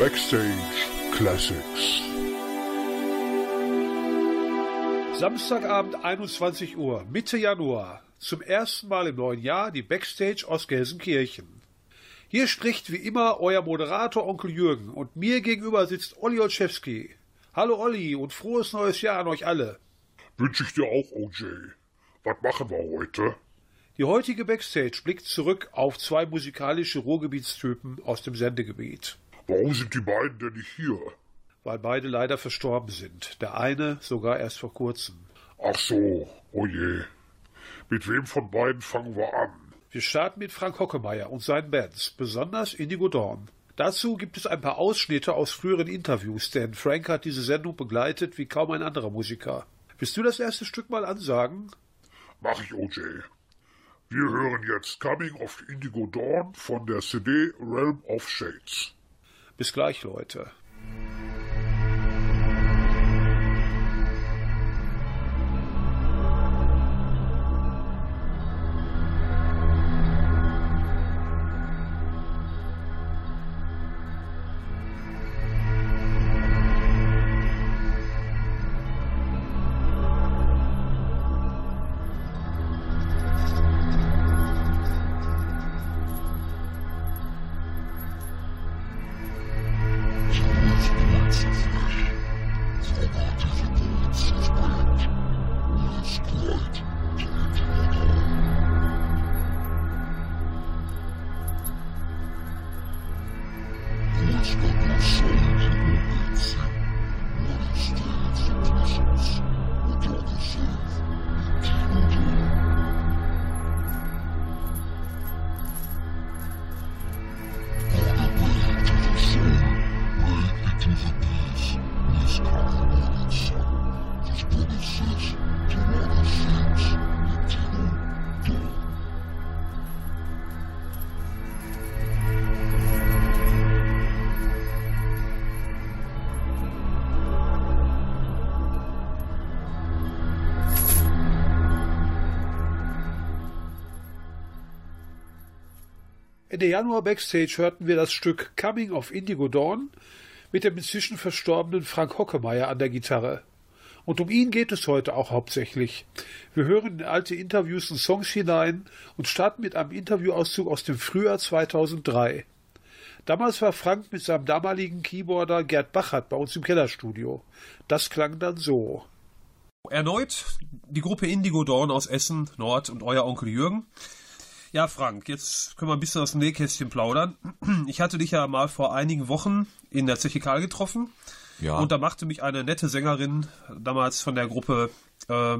Backstage Classics. Samstagabend 21 Uhr, Mitte Januar. Zum ersten Mal im neuen Jahr die Backstage aus Gelsenkirchen. Hier spricht wie immer euer Moderator Onkel Jürgen und mir gegenüber sitzt Olli Olszewski. Hallo Olli und frohes neues Jahr an euch alle. Wünsche ich dir auch, OJ. Was machen wir heute? Die heutige Backstage blickt zurück auf zwei musikalische Ruhrgebietstypen aus dem Sendegebiet. Warum sind die beiden denn nicht hier? Weil beide leider verstorben sind. Der eine sogar erst vor kurzem. Ach so, oh je. Mit wem von beiden fangen wir an? Wir starten mit Frank Hockemeyer und seinen Bands, besonders Indigo Dawn. Dazu gibt es ein paar Ausschnitte aus früheren Interviews, denn Frank hat diese Sendung begleitet wie kaum ein anderer Musiker. Willst du das erste Stück mal ansagen? Mach ich, OJ. Wir hören jetzt Coming of Indigo Dawn von der CD Realm of Shades. Bis gleich, Leute. Ende Januar Backstage hörten wir das Stück Coming of Indigo Dawn mit dem inzwischen verstorbenen Frank Hockemeyer an der Gitarre. Und um ihn geht es heute auch hauptsächlich. Wir hören in alte Interviews und Songs hinein und starten mit einem Interviewauszug aus dem Frühjahr 2003. Damals war Frank mit seinem damaligen Keyboarder Gerd Bachert bei uns im Kellerstudio. Das klang dann so. Erneut die Gruppe Indigo Dawn aus Essen, Nord und euer Onkel Jürgen. Ja, Frank, jetzt können wir ein bisschen aus dem Nähkästchen plaudern. Ich hatte dich ja mal vor einigen Wochen in der Zeche Karl getroffen. Ja. Und da machte mich eine nette Sängerin, damals von der Gruppe, äh,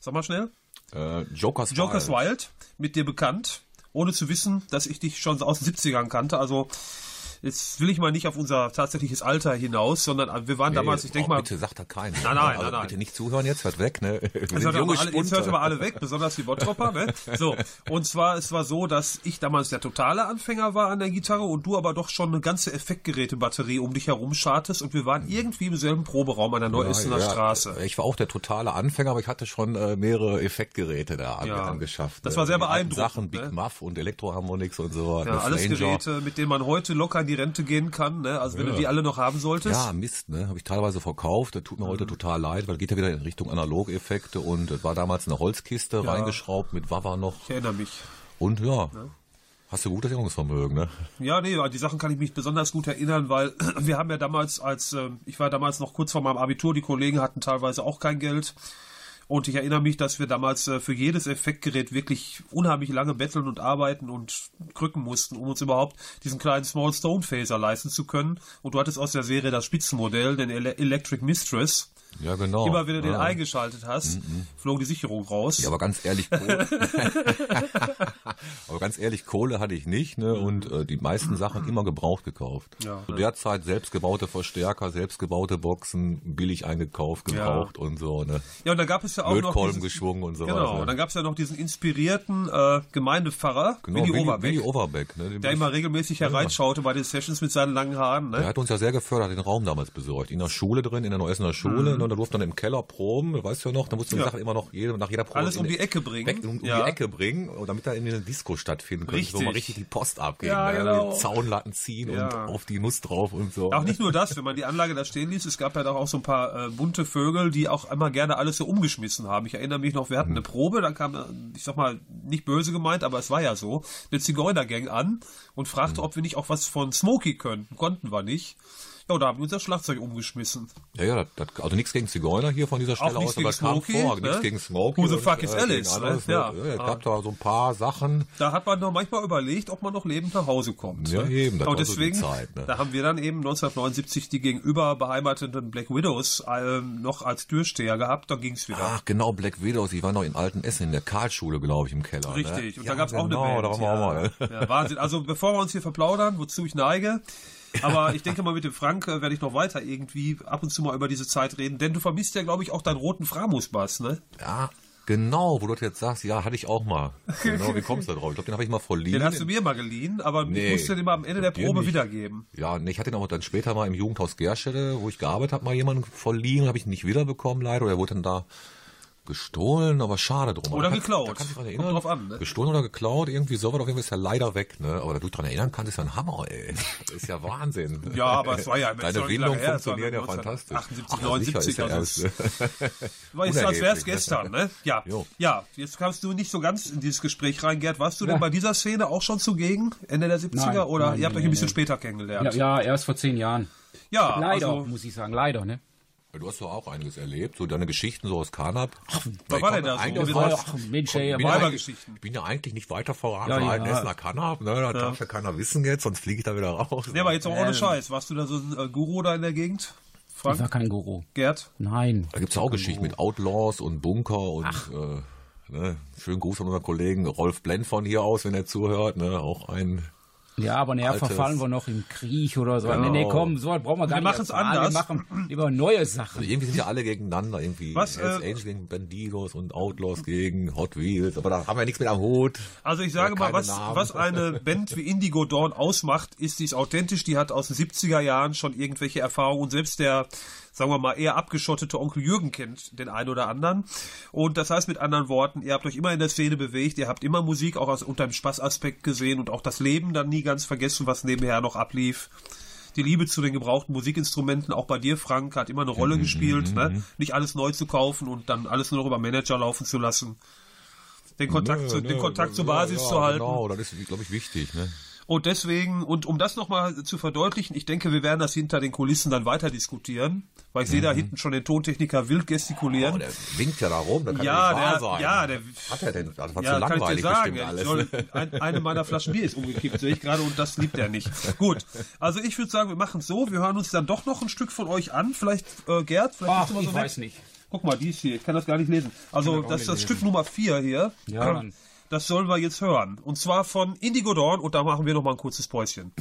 sag mal schnell, Äh, Jokers, Jokers Wild. Wild, mit dir bekannt, ohne zu wissen, dass ich dich schon aus den 70ern kannte. Also jetzt will ich mal nicht auf unser tatsächliches Alter hinaus, sondern wir waren Nee, damals, ich denke oh, mal, Bitte sagt da keiner. Nein, nein, also nein, nein. Bitte nicht zuhören jetzt, hört weg, ne? Wir Jetzt sind hört, junge alle, jetzt hört aber alle weg, besonders die Bottropper, ne? So. Und zwar, es war so, dass ich damals der totale Anfänger war an der Gitarre und du aber doch schon eine ganze Effektgerätebatterie um dich herum schartest und wir waren irgendwie im selben Proberaum an der Neu-Essener Ja, ja, Straße. Ich war auch der totale Anfänger, aber ich hatte schon äh, mehrere Effektgeräte da Ja. angeschafft. Das war sehr beeindruckend, Sachen, Big ne? Muff und Elektroharmonix und so. Ja, eine alles Flanger. Geräte, mit denen man heute locker in die Rente gehen kann, ne? Also wenn du Ja. die alle noch haben solltest. Ja, Mist, ne? Habe ich teilweise verkauft. Das tut mir Mhm. heute total leid, weil geht ja wieder in Richtung Analogeffekte und es war damals eine Holzkiste reingeschraubt mit Wawa noch. Ich erinnere mich. Und ja, hast du gutes Erinnerungsvermögen, ne? Ja, nee, die Sachen kann ich mich besonders gut erinnern, weil wir haben ja damals als, ähm, ich war damals noch kurz vor meinem Abitur, die Kollegen hatten teilweise auch kein Geld. Und ich erinnere mich, dass wir damals äh, für jedes Effektgerät wirklich unheimlich lange betteln und arbeiten und krücken mussten, um uns überhaupt diesen kleinen Small Stone Phaser leisten zu können. Und du hattest aus der Serie das Spitzenmodell, den Ele Electric Mistress. Ja, genau. Immer wenn du den ja. eingeschaltet hast, flog die Sicherung raus. Ja, aber ganz ehrlich, Kohle, aber ganz ehrlich, Kohle hatte ich nicht, ne? Und äh, die meisten Sachen immer gebraucht gekauft. Ja, Zu der Zeit selbstgebaute Verstärker, selbstgebaute Boxen, billig eingekauft, gebraucht und so, ne? Ja, und da gab es ja auch noch Lötkolben dieses, geschwungen und so Genau, weiter. und dann gab es ja noch diesen inspirierten äh, Gemeindepfarrer, Genau, Willi Willi, Overbeck, Willi Overbeck, ne? Den der immer regelmäßig hereinschaute bei den Sessions mit seinen langen Haaren. Der Ne? hat uns ja sehr gefördert, den Raum damals besorgt. In der Schule drin, in der Neuessener Schule, ne, und da durfte dann im Keller proben, weißt du ja noch, da musste man Ja. die Sachen immer noch jede, nach jeder Probe Alles um die Ecke bringen. weg, um, um Ja. die Ecke bringen, damit da in eine Disco stattfinden könnte, wo man richtig die Post abgeben, Ja, ne? genau. Zaunlatten ziehen Ja. und auf die Nuss drauf und so. Auch nicht nur das, wenn man die Anlage da stehen ließ, es gab ja doch auch so ein paar äh, bunte Vögel, die auch immer gerne alles so umgeschmissen haben. Ich erinnere mich noch, wir hatten eine Probe, dann kam, ich sag mal, nicht böse gemeint, aber es war ja so, eine Zigeunergang an und fragte, ob wir nicht auch was von Smokey könnten. Konnten wir nicht. Ja, da haben wir unser Schlagzeug umgeschmissen. Ja, ja, das, also nichts gegen Zigeuner hier von dieser Stelle aus, aber es kam Smokey, vor, ne? nichts gegen Smokey. Who the fuck is äh, Alice, anderes, ne? ne? Ja. Ja, es gab da so ein paar Sachen. Da hat man doch manchmal überlegt, ob man noch lebend nach Hause kommt. Ja, ne? eben, das Und war so die deswegen, Zeit, ne? da haben wir dann eben 1979 die gegenüber beheimateten Black Widows ähm, noch als Türsteher gehabt, dann ging's wieder. Ach, genau, Black Widows, ich war noch in Alten Essen, in der Karlschule, glaube ich, im Keller. Richtig, ne? und ja, da gab's auch genau, eine Band. da waren wir auch mal. ja, Wahnsinn. Also bevor wir uns hier verplaudern, wozu ich neige, aber ich denke mal mit dem Frank äh, werde ich noch weiter irgendwie ab und zu mal über diese Zeit reden, denn du vermisst ja, glaube ich, auch deinen roten Framus-Bass, ne? Ja, genau, wo du jetzt sagst, ja, hatte ich auch mal. Genau, wie kommst du da drauf? Ich glaube, den habe ich mal verliehen. Den hast du mir mal geliehen, aber Nee, ich musste den mal am Ende der Probe nicht. wiedergeben. Ja, nee, ich hatte ihn auch dann später mal im Jugendhaus Gerstede, wo ich gearbeitet habe, mal jemanden verliehen, habe ich ihn nicht wiederbekommen leider, oder er wurde dann da gestohlen, aber schade drum. Oder Da kann- geklaut. Da kann ich dran Kommt erinnern. drauf an, ne? Gestohlen oder geklaut, irgendwie so, aber auf jeden Fall ist er leider weg, ne? Aber da du dich dran erinnern kannst, ist ja ein Hammer, ey. Das ist ja Wahnsinn. Ja, aber es war ja Deine es war funktionieren ja 1978, fantastisch. 78, Ach, sicher ist ja 79, erst. War jetzt, als Unerheblich, wär's ne? gestern, ne? Ja. Jo. Ja, jetzt kamst du nicht so ganz in dieses Gespräch rein, Gerd. Warst du denn Ja. bei dieser Szene auch schon zugegen? Ende der 70er? Nein, oder nein, ihr habt euch ein bisschen später kennengelernt? Ja, ja, erst vor zehn Jahren. Ja, Leider, also, muss ich sagen, leider, ne? Du hast doch auch einiges erlebt, so deine Geschichten so aus Kanab. was war denn da so? War- Ach, Mensch, ey, Ich bin, aber- ja eigentlich, Weibergeschichten. ich bin ja eigentlich nicht weiter verraten. Ja, Ja, ja. ein Essener Kanab, ne, das darf ja keiner wissen jetzt, sonst fliege ich da wieder raus. Nee, aber jetzt auch ohne Ähm. Scheiß. Warst du da so ein äh, Guru da in der Gegend? Ich war Frank? kein Guru. Gerd? Nein. Da gibt's ja auch Geschichten mit Outlaws und Bunker und äh, ne, schönen Gruß an unseren Kollegen Rolf Blend von hier aus, wenn er zuhört, ne, auch ein Ja, aber Altes. verfallen wir noch im Krieg oder so. Nee, Genau. nee, komm, so was brauchen wir gar Wir nicht. machen's erfahren. anders. Wir machen lieber neue Sachen. Also irgendwie sind ja alle gegeneinander, irgendwie Was, äh, Angels gegen Bandidos und Outlaws gegen Hot Wheels, aber da haben wir nichts mit am Hut. Also ich sage Ja, mal, was, Namen. was eine Band wie Indigo Dawn ausmacht, ist, die ist authentisch, die hat aus den 70er Jahren schon irgendwelche Erfahrungen und selbst der, sagen wir mal, eher abgeschottete Onkel Jürgen kennt den einen oder anderen. Und das heißt mit anderen Worten, ihr habt euch immer in der Szene bewegt, ihr habt immer Musik auch aus, unter dem Spaßaspekt gesehen und auch das Leben dann nie ganz vergessen, was nebenher noch ablief. Die Liebe zu den gebrauchten Musikinstrumenten, auch bei dir, Frank, hat immer eine Rolle Mhm, gespielt. Ne? Nicht alles neu zu kaufen und dann alles nur noch über Manager laufen zu lassen. Den Kontakt, zu, den Kontakt zur Basis ja, zu halten. Genau, das ist, glaube ich, wichtig. Ne? Und deswegen, und um das nochmal zu verdeutlichen, ich denke, wir werden das hinter den Kulissen dann weiter diskutieren, weil ich sehe da hinten schon den Tontechniker wild gestikulieren. Oh, der winkt ja da rum, da kann Ja, ja nicht wahr der- sein. ja, der- hat er denn? Das war ja, zu kann ich langweilig dir sagen. bestimmt Ich alles. soll, ein, eine meiner Flaschen Bier ist umgekippt, sehe ich gerade, und das liebt er nicht. Gut, also ich würde sagen, wir machen es so, wir hören uns dann doch noch ein Stück von euch an. Vielleicht, äh, Gerd, vielleicht Ach, bist du mal ich so weiß nett. nicht. Guck mal, die ist hier, ich kann das gar nicht lesen. Also, das ist das Stück Nummer 4 hier. Ja, dann. Das sollen wir jetzt hören. Und zwar von Indigo Dawn und da machen wir noch mal ein kurzes Päuschen.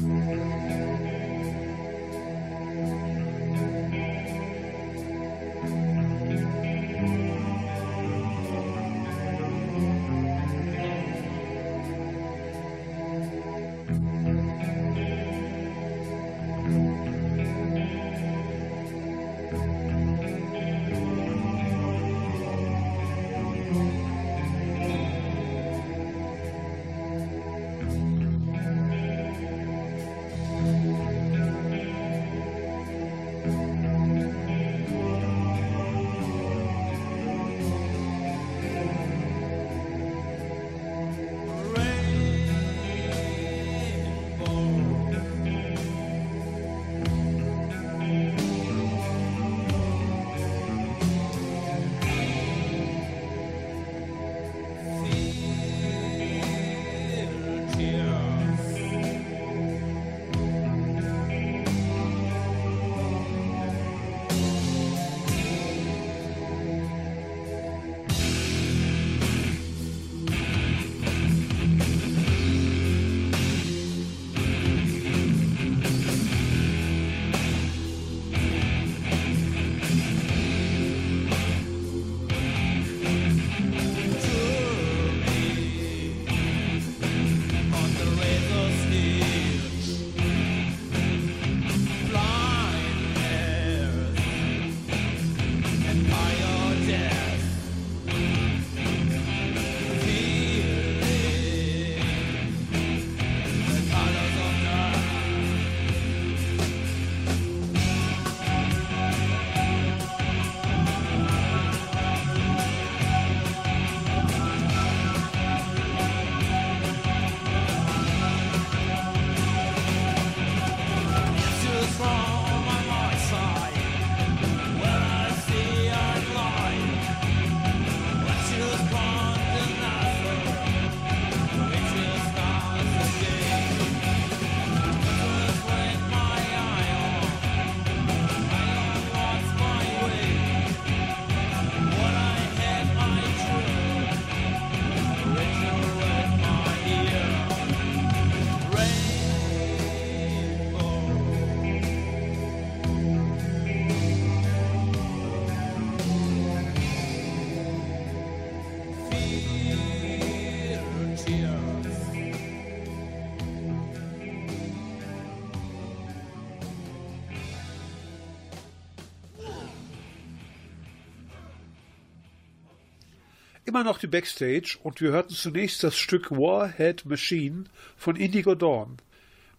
Immer noch die Backstage und wir hörten zunächst das Stück Warhead Machine von Indigo Dawn.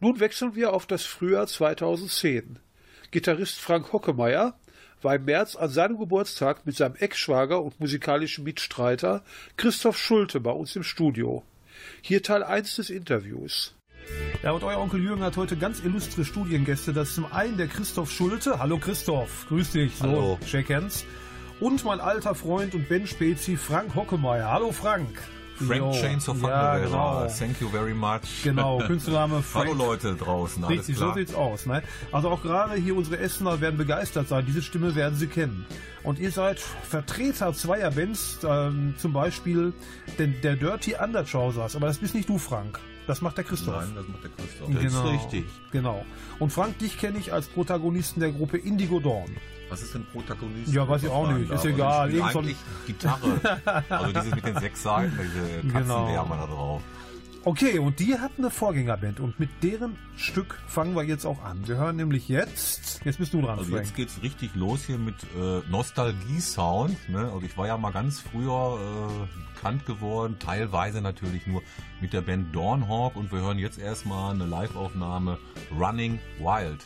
Nun wechseln wir auf das Frühjahr 2010. Gitarrist Frank Hockemeyer war im März an seinem Geburtstag mit seinem Ex-Schwager und musikalischen Mitstreiter Christoph Schulte bei uns im Studio. Hier Teil 1 des Interviews. Ja, und euer Onkel Jürgen hat heute ganz illustre Studiengäste. Das ist zum einen der Christoph Schulte. Hallo Christoph, grüß dich. So, Hallo. Shake hands. Und mein alter Freund und Ben Spezi, Frank Hockemeyer. Hallo Frank. Frank. Chains of Ja, genau. Thank you very much. Genau, Künstlername Frank. Hallo Leute draußen, alles Richtig, klar. so sieht's aus. Ne? Also auch gerade hier unsere Essener werden begeistert sein. Diese Stimme werden sie kennen. Und ihr seid Vertreter zweier Bands, ähm, zum Beispiel den, der Dirty Undertrousers. Aber das bist nicht du, Frank. Das macht der Christoph. Nein, das macht der Christoph. Das ist richtig. Genau. Und Frank, dich kenne ich als Protagonisten der Gruppe Indigo Dawn. Was ist denn Protagonist? Ja, weiß ich auch nicht. Ist egal. Ich Irgend eigentlich Gitarre. also dieses mit den sechs Seiten, diese Genau. Katzenwärmer da drauf. Okay, und die hatten eine Vorgängerband und mit deren Stück fangen wir jetzt auch an. Wir hören nämlich jetzt, jetzt bist du dran, Also Frank. jetzt geht's richtig los hier mit äh, Nostalgie-Sound. Ne? Also ich war ja mal ganz früher äh, bekannt geworden, teilweise natürlich nur mit der Band Dawnhawk und wir hören jetzt erstmal eine Live-Aufnahme Running Wild.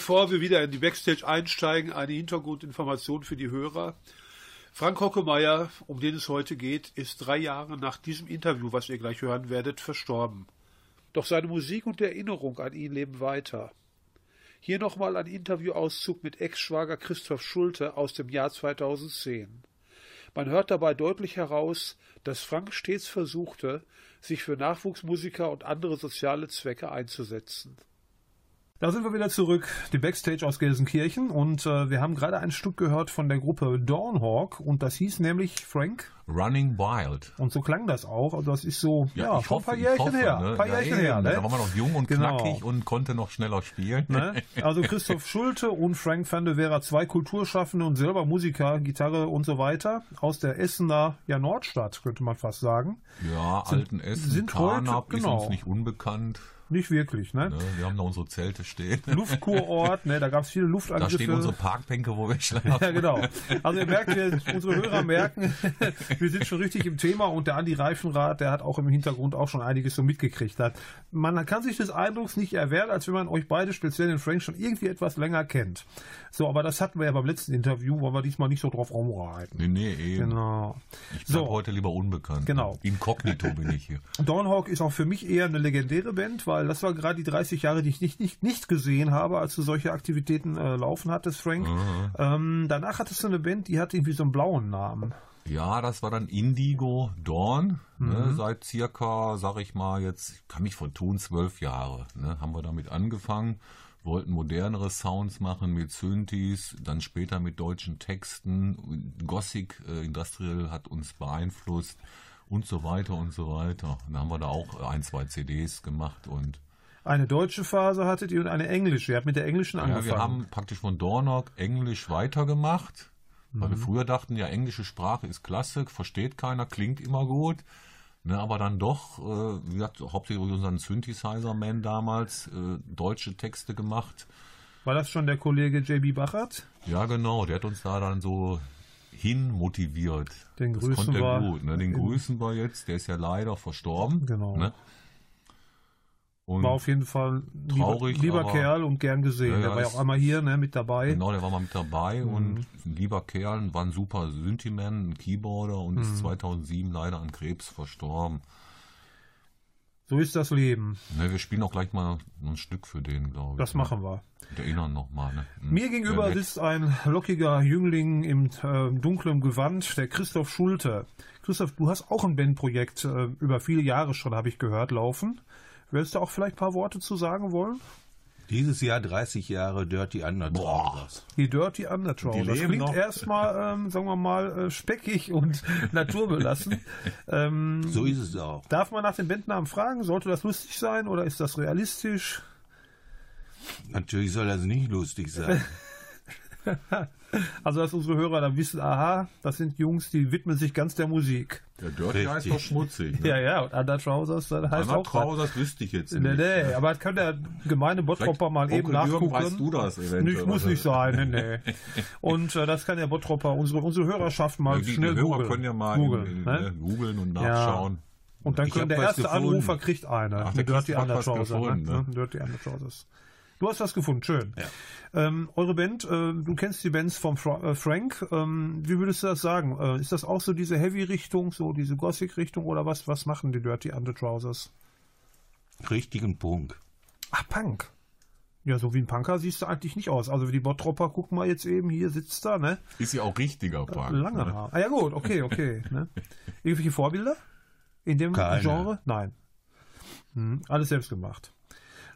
Bevor wir wieder in die Backstage einsteigen, eine Hintergrundinformation für die Hörer. Frank Hockemeyer, um den es heute geht, ist drei Jahre nach diesem Interview, was ihr gleich hören werdet, verstorben. Doch seine Musik und Erinnerung an ihn leben weiter. Hier nochmal ein Interviewauszug mit Ex-Schwager Christoph Schulte aus dem Jahr 2010. Man hört dabei deutlich heraus, dass Frank stets versuchte, sich für Nachwuchsmusiker und andere soziale Zwecke einzusetzen. Da sind wir wieder zurück, die Backstage aus Gelsenkirchen und äh, wir haben gerade ein Stück gehört von der Gruppe Dawnhawk und das hieß nämlich Frank Running Wild. und so klang das auch. Also das ist so, ja, ich schon hoffe, ein paar Jährchen hoffe, her, ne? ein paar Ja, Jährchen eben, her, ne? Da war man noch jung und Genau. knackig und konnte noch schneller spielen. Ne? Also Christoph Schulte und Frank van de Vera, zwei Kulturschaffende und selber Musiker, Gitarre und so weiter, aus der Essener ja, Nordstadt, könnte man fast sagen. Ja, alten Essen, sind heute- Karnap ist genau. uns nicht unbekannt. Nicht wirklich, ne? Ne? Wir haben da unsere Zelte stehen. Luftkurort, ne? Da gab es viele Da Luftangriffe. stehen unsere Parkbänke, wo wir schlafen. Ja, genau. Also ihr merkt, wir, unsere Hörer merken, wir sind schon richtig im Thema und der Andi Reifenrath, der hat auch im Hintergrund auch schon einiges so mitgekriegt. Hat. Man kann sich des Eindrucks nicht erwehren, als wenn man euch beide, speziell den Frank, schon irgendwie etwas länger kennt. So, aber das hatten wir ja beim letzten Interview, wollen wir diesmal nicht so drauf rumreiten. Nee, nee, eben. Genau. Ich bleib So. heute lieber unbekannt. Genau. Inkognito bin ich hier. Dawnhawk ist auch für mich eher eine legendäre Band, weil weil das war gerade die 30 Jahre, die ich nicht, nicht, nicht gesehen habe, als du solche Aktivitäten äh, laufen hattest, Frank. Ähm, danach hattest du eine Band, die hatte irgendwie so einen blauen Namen. Ja, das war dann Indigo Dawn. Ne, seit circa, sag ich mal, jetzt ich kann mich von tun, zwölf Jahre. Ne, haben wir damit angefangen, wollten modernere Sounds machen mit Synthes, dann später mit deutschen Texten. Gothic äh, Industrial hat uns beeinflusst und so weiter und so weiter. Dann haben wir da auch ein, zwei CDs gemacht und Eine deutsche Phase hattet ihr und eine englische. Ihr habt mit der englischen Ja, angefangen. wir haben praktisch von Dornock Englisch weitergemacht, weil wir früher dachten, ja, englische Sprache ist klasse, versteht keiner, klingt immer gut. Ne, aber dann doch, äh, wie gesagt, hauptsächlich durch unseren Synthesizer-Man damals äh, deutsche Texte gemacht. War das schon der Kollege JB Bachert? Ja, genau, der hat uns da dann so hin motiviert. Den das grüßen wir. gut. Ne? Den grüßen wir jetzt, der ist ja leider verstorben. Genau. Ne? Und War auf jeden Fall lieber, Traurig, lieber aber- Kerl und gern gesehen. Ja, der war ja auch einmal hier ne, mit dabei. Genau, der war mal mit dabei Mhm. und ein lieber Kerl, war ein super Synthi-Man, ein Keyboarder und Mhm. ist 2007 leider an Krebs verstorben. So ist das Leben. Ne, wir spielen auch gleich mal ein Stück für den, glaube ich. Das ne? machen wir. Und erinnern nochmal. Ne? Hm. Mir gegenüber nett. sitzt ein lockiger Jüngling im äh, dunklen Gewand, der Christoph Schulte. Christoph, du hast auch ein Bandprojekt äh, über viele Jahre schon, habe ich gehört, laufen. Würdest du auch vielleicht ein paar Worte zu sagen wollen? Dieses Jahr 30 Jahre Dirty Undertrousers. Die Dirty Undertrow. Die klingt noch. erstmal, ähm, sagen wir mal, äh, speckig und naturbelassen. ähm, So ist es auch. darf man nach dem Bandnamen fragen? Sollte das lustig sein oder ist das realistisch? Natürlich soll das nicht lustig sein. Also, dass unsere Hörer dann wissen, aha, das sind Jungs, die widmen sich ganz der Musik. Der Dirty heißt doch schmutzig. Ne? Ja, ja, und Undertrousers, das heißt Anna auch. Trousers wüsste ich jetzt Nee, nicht. nee, aber das kann der gemeine Bottropper mal eben Onkel Jürgen, nachgucken. weißt du das eventuell, Nicht, muss nicht sein, nee, nee. Und äh, das kann der Bottropper, unsere, unsere Hörerschaft mal die, die schnell Hörer googeln. können ja mal googeln, in, in, ne? ne, googeln und nachschauen. Und dann können der erste gefunden. Anrufer kriegt eine. Ach, eine der Dirty Undertrouser. gefunden, ne? ne? Dirty Undertrousers. Du hast was gefunden, schön. Ähm, eure Band, äh, du kennst die Bands vom Fra äh, Frank. Ähm, wie würdest du das sagen? Äh, ist das auch so diese Heavy-Richtung, so diese Gothic-Richtung oder was? Was machen die Dirty Undertrousers? Richtigen Punkt. Ach, Punk. Ja, so wie ein Punker siehst du eigentlich nicht aus. Also wie die Bottropper, guck mal jetzt eben, hier sitzt da, ne? Ist ja auch richtiger Punk. Lange ne? Haar. Ah ja gut, okay, okay. ne? Irgendwelche Vorbilder in dem Keine. Genre? Nein. Hm, alles selbst gemacht.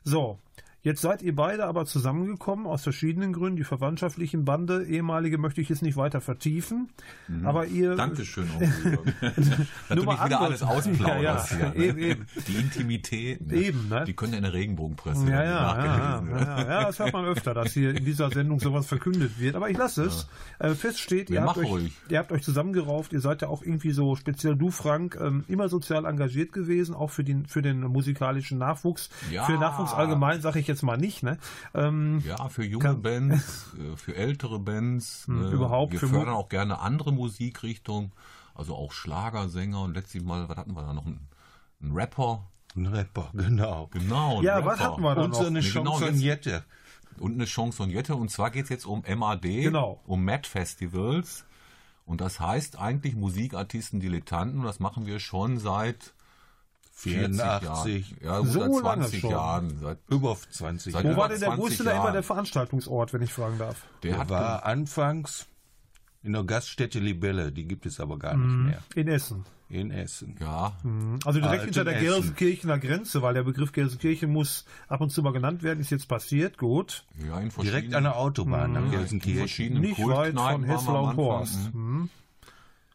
So, jetzt seid ihr beide aber zusammengekommen aus verschiedenen Gründen. Die verwandtschaftlichen Bande, ehemalige möchte ich jetzt nicht weiter vertiefen. Aber ihr Dankeschön. Dass du nicht wieder alles ausplauderst Ja, ja, hier. Ne? eben, eben. Die Intimität, ne? Eben, ne? die können ja in der Regenbogenpresse Ja, ja, ja, ja, ja, ja, das hört man öfter, dass hier in dieser Sendung sowas verkündet wird. Aber ich lasse es. Äh, fest steht, ihr Ja, habt, euch, ihr habt euch zusammengerauft, ihr seid ja auch irgendwie so, speziell du, Frank, ähm, immer sozial engagiert gewesen, auch für den, für den musikalischen Nachwuchs. Ja. Für Nachwuchs allgemein sage ich jetzt mal nicht. Ne? Ähm, Ja, für junge Kann- Bands, äh, für ältere Bands. Hm, ne? überhaupt Wir für fördern auch gerne andere Musikrichtungen, also auch Schlagersänger und letztlich mal, was hatten wir da noch? Ein, ein Rapper. Ein Rapper, genau. Genau, Ja, Rapper. was hatten wir da Und so noch? eine Nee, genau, Chansonette. Und eine Chansonette. Und zwar geht es jetzt um MAD, Genau. um Mad Festivals. Und das heißt eigentlich Musikartisten, Dilettanten. Und das machen wir schon seit 40 84, Jahren. Ja, gut, So seit lange 20 schon. Jahren. Seit, über 20 Seit Wo war denn der, wo 20 ist denn da immer Jahren. der Veranstaltungsort, wenn ich fragen darf? der hat War anfangs in der Gaststätte Libelle, die gibt es aber gar nicht mehr. In Essen. In Essen. ja, Also direkt Alten hinter der Essen. Gelsenkirchener Grenze, weil der Begriff Gelsenkirchen muss ab und zu mal genannt werden, ist jetzt passiert, gut. ja, in Direkt verschiedenen, an der Autobahn am in Gelsenkirchen. verschiedenen Nicht weit von Hessler am und Anfang. Horst. Mhm. Hm.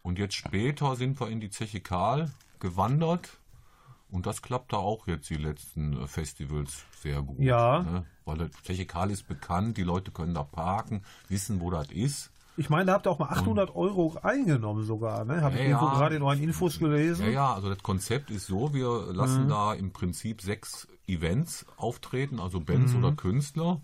Und jetzt später sind wir in die Zeche Karl gewandert. Und das klappt da auch jetzt die letzten äh, Festivals sehr gut. Ja. Ne? Weil Karl ist bekannt, die Leute können da parken, wissen, wo das ist. Ich meine, da habt ihr auch mal 800 Euro eingenommen sogar, ne? Habe ich Ja, irgendwo ja. gerade in euren Infos gelesen. Ja, ja, also das Konzept ist so, wir lassen Mhm. da im Prinzip sechs Events auftreten, also Bands Mhm. oder Künstler.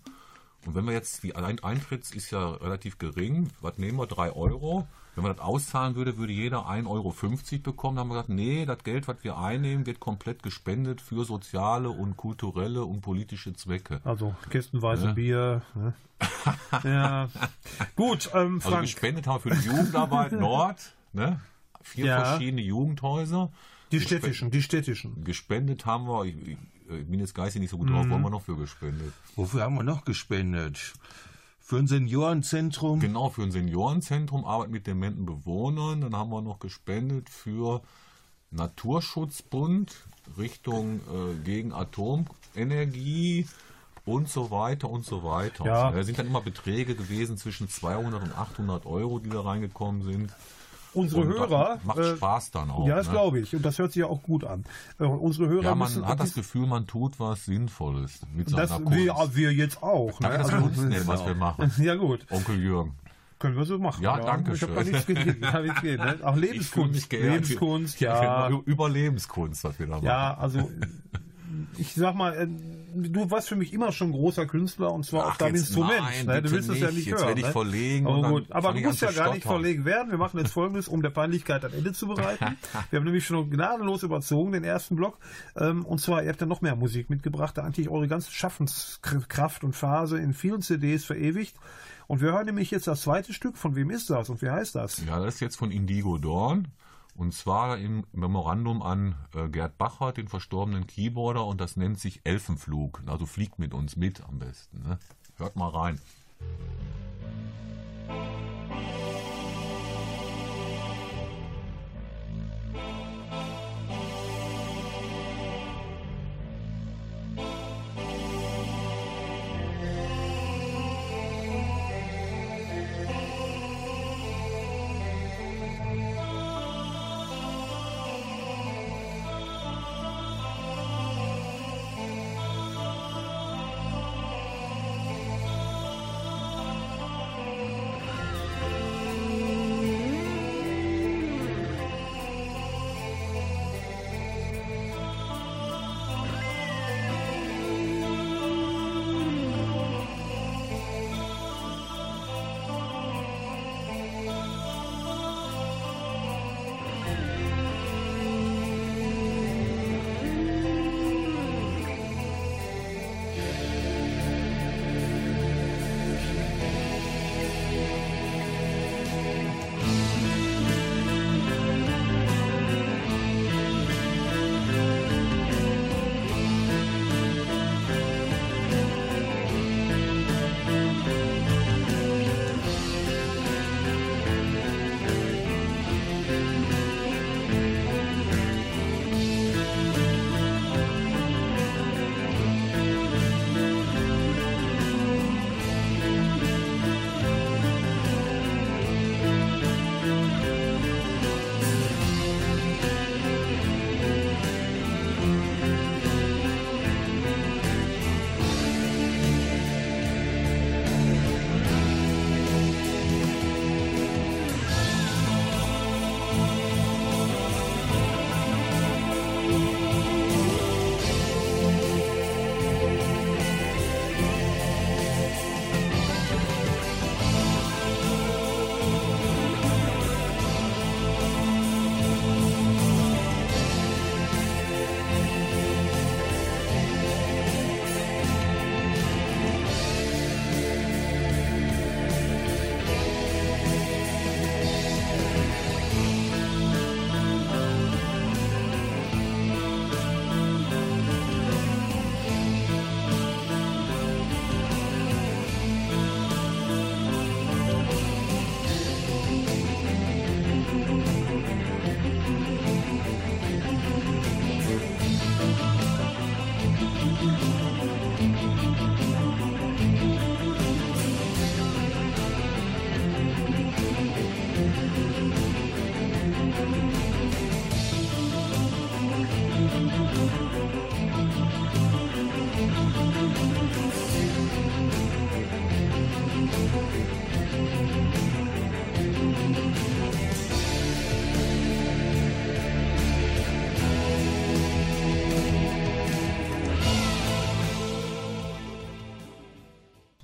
Und wenn wir jetzt, die Ein- Eintritts ist ja relativ gering, was nehmen wir? Drei Euro. Wenn man das auszahlen würde, würde jeder 1,50 Euro bekommen. Da haben wir gesagt, nee, das Geld, was wir einnehmen, wird komplett gespendet für soziale und kulturelle und politische Zwecke. Also kästenweise Ja. Bier. Ne? ja. Gut, ähm, Also Frank. gespendet haben wir für die Jugendarbeit Nord, ne? Vier Ja. verschiedene Jugendhäuser. die städtischen, die städtischen. Gespendet haben wir, ich, ich ich bin jetzt geistig nicht so gut drauf, wo haben wir noch für gespendet? Wofür haben wir noch gespendet? Für ein Seniorenzentrum? Genau, für ein Seniorenzentrum, Arbeit mit dementen Bewohnern. Dann haben wir noch gespendet für Naturschutzbund, Richtung äh, gegen Atomenergie und so weiter und so weiter. Ja. Da sind dann immer Beträge gewesen zwischen 200 und 800 Euro, die da reingekommen sind. Unsere Und Hörer. macht äh, Spaß dann auch. Ja, das ne? glaube ich. Und das hört sich ja auch gut an. Äh, unsere Hörer Ja, müssen. man hat das Gefühl, man tut was Sinnvolles mit seiner das, Kunst. wir, wir jetzt auch. Darf Ne? ich das Also, nennen, was wir machen? ja, gut. Onkel Jürgen. Können wir so machen. Ja, danke Ich habe schön. da nichts. Ja, gegen ne? Auch Lebenskunst. Lebenskunst, ja. Über Lebenskunst, was wir da machen. Ja, also ich sag mal, äh, du warst für mich immer schon großer Künstler und zwar Ach, auf deinem Instrument. nein, ne? Du willst es ja nicht. Jetzt hören. werd ich ne? verlegen Aber, gut. Aber du musst ja gar nicht verlegen werden. Wir machen jetzt folgendes, um der Peinlichkeit ein Ende zu bereiten. Wir haben nämlich schon gnadenlos überzogen, den ersten Block. Ähm, Und zwar, ihr habt ja noch mehr Musik mitgebracht. Da eigentlich eure ganze Schaffenskraft und Phase in vielen CDs verewigt. Und wir hören nämlich jetzt das zweite Stück. Von wem ist das und wie heißt das? Ja, das ist jetzt von Indigo Dorn. Und zwar im Memorandum an äh, Gerd Bacher, den verstorbenen Keyboarder, und das nennt sich Elfenflug. Also fliegt mit uns mit am besten. Ne? Hört mal rein.